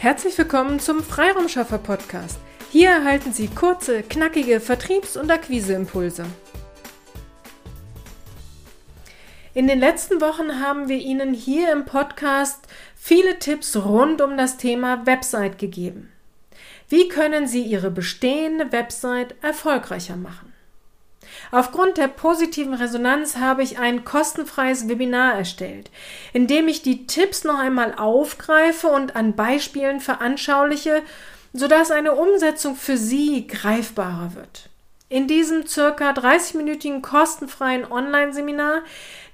Herzlich willkommen zum Freiraumschaffer Podcast. Hier erhalten Sie kurze, knackige Vertriebs- und Akquiseimpulse. In den letzten Wochen haben wir Ihnen hier im Podcast viele Tipps rund um das Thema Website gegeben. Wie können Sie Ihre bestehende Website erfolgreicher machen? Aufgrund der positiven Resonanz habe ich ein kostenfreies Webinar erstellt, in dem ich die Tipps noch einmal aufgreife und an Beispielen veranschauliche, sodass eine Umsetzung für Sie greifbarer wird. In diesem circa 30-minütigen kostenfreien Online-Seminar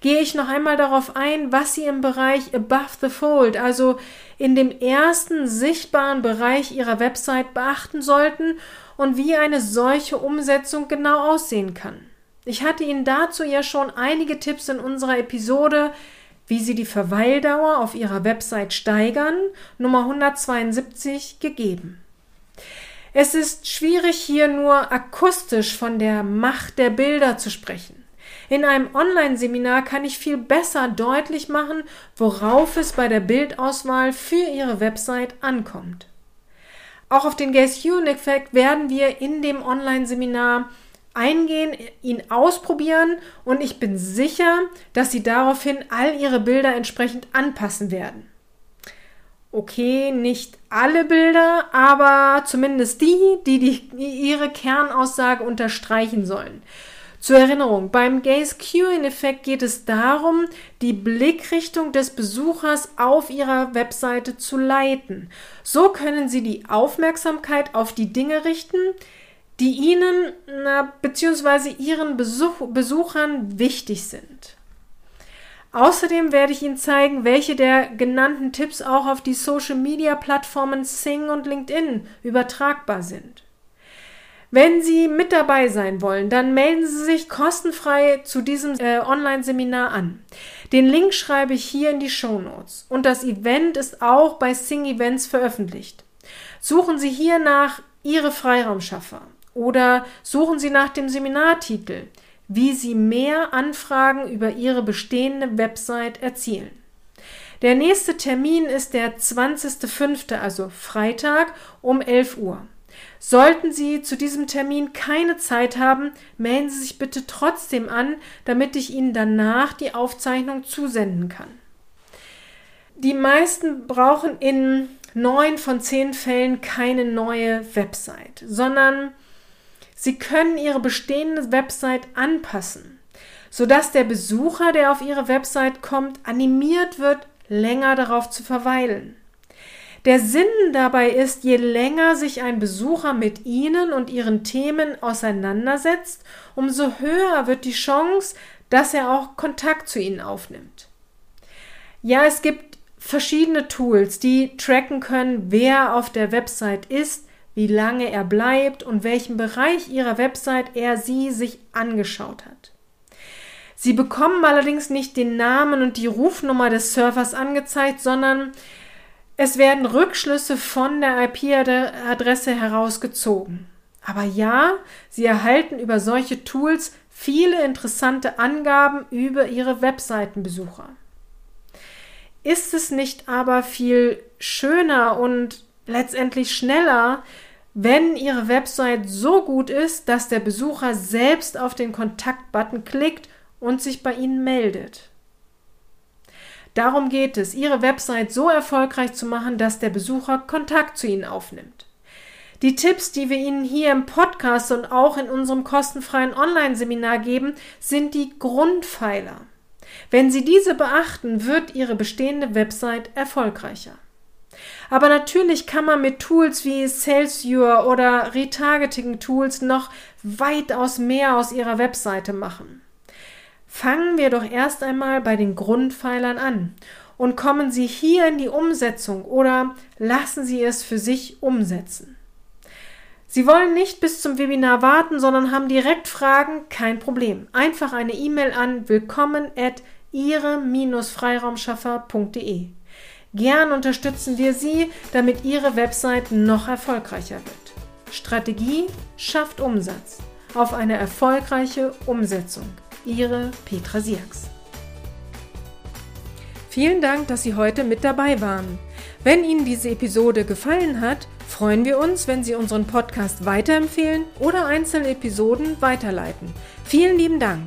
gehe ich noch einmal darauf ein, was Sie im Bereich Above the Fold, also in dem ersten sichtbaren Bereich Ihrer Website beachten sollten und wie eine solche Umsetzung genau aussehen kann. Ich hatte Ihnen dazu ja schon einige Tipps in unserer Episode, wie Sie die Verweildauer auf Ihrer Website steigern, Nummer 172 gegeben. Es ist schwierig hier nur akustisch von der Macht der Bilder zu sprechen. In einem Online-Seminar kann ich viel besser deutlich machen, worauf es bei der Bildauswahl für Ihre Website ankommt. Auch auf den Gaze-Human-Effekt werden wir in dem Online-Seminar eingehen, ihn ausprobieren und ich bin sicher, dass Sie daraufhin all Ihre Bilder entsprechend anpassen werden. Okay, nicht alle Bilder, aber zumindest die, die, die Ihre Kernaussage unterstreichen sollen. Zur Erinnerung, beim Gaze-Queuing-Effekt geht es darum, die Blickrichtung des Besuchers auf Ihrer Webseite zu leiten. So können Sie die Aufmerksamkeit auf die Dinge richten, die Ihnen bzw. Ihren Besuch, Besuchern wichtig sind. Außerdem werde ich Ihnen zeigen, welche der genannten Tipps auch auf die Social-Media-Plattformen Sing und LinkedIn übertragbar sind. Wenn Sie mit dabei sein wollen, dann melden Sie sich kostenfrei zu diesem äh, Online-Seminar an. Den Link schreibe ich hier in die Show Notes. Und das Event ist auch bei Sing Events veröffentlicht. Suchen Sie hier nach Ihre Freiraumschaffer oder suchen Sie nach dem Seminartitel, wie Sie mehr Anfragen über Ihre bestehende Website erzielen. Der nächste Termin ist der 20.05., also Freitag um 11 Uhr. Sollten Sie zu diesem Termin keine Zeit haben, melden Sie sich bitte trotzdem an, damit ich Ihnen danach die Aufzeichnung zusenden kann. Die meisten brauchen in neun von zehn Fällen keine neue Website, sondern sie können ihre bestehende Website anpassen, sodass der Besucher, der auf ihre Website kommt, animiert wird, länger darauf zu verweilen. Der Sinn dabei ist, je länger sich ein Besucher mit Ihnen und Ihren Themen auseinandersetzt, umso höher wird die Chance, dass er auch Kontakt zu Ihnen aufnimmt. Ja, es gibt verschiedene Tools, die tracken können, wer auf der Website ist, wie lange er bleibt und welchen Bereich Ihrer Website er Sie sich angeschaut hat. Sie bekommen allerdings nicht den Namen und die Rufnummer des Servers angezeigt, sondern es werden Rückschlüsse von der IP-Adresse herausgezogen. Aber ja, Sie erhalten über solche Tools viele interessante Angaben über Ihre Webseitenbesucher. Ist es nicht aber viel schöner und letztendlich schneller, wenn Ihre Website so gut ist, dass der Besucher selbst auf den Kontaktbutton klickt und sich bei Ihnen meldet? Darum geht es, Ihre Website so erfolgreich zu machen, dass der Besucher Kontakt zu Ihnen aufnimmt. Die Tipps, die wir Ihnen hier im Podcast und auch in unserem kostenfreien Online-Seminar geben, sind die Grundpfeiler. Wenn Sie diese beachten, wird Ihre bestehende Website erfolgreicher. Aber natürlich kann man mit Tools wie SalesViewer oder Retargeting-Tools noch weitaus mehr aus Ihrer Webseite machen. Fangen wir doch erst einmal bei den Grundpfeilern an und kommen Sie hier in die Umsetzung oder lassen Sie es für sich umsetzen. Sie wollen nicht bis zum Webinar warten, sondern haben direkt Fragen, kein Problem. Einfach eine E-Mail an willkommen at ihre-freiraumschaffer.de. Gern unterstützen wir Sie, damit Ihre Website noch erfolgreicher wird. Strategie schafft Umsatz auf eine erfolgreiche Umsetzung. Ihre Petra Siaks. Vielen Dank, dass Sie heute mit dabei waren. Wenn Ihnen diese Episode gefallen hat, freuen wir uns, wenn Sie unseren Podcast weiterempfehlen oder einzelne Episoden weiterleiten. Vielen lieben Dank.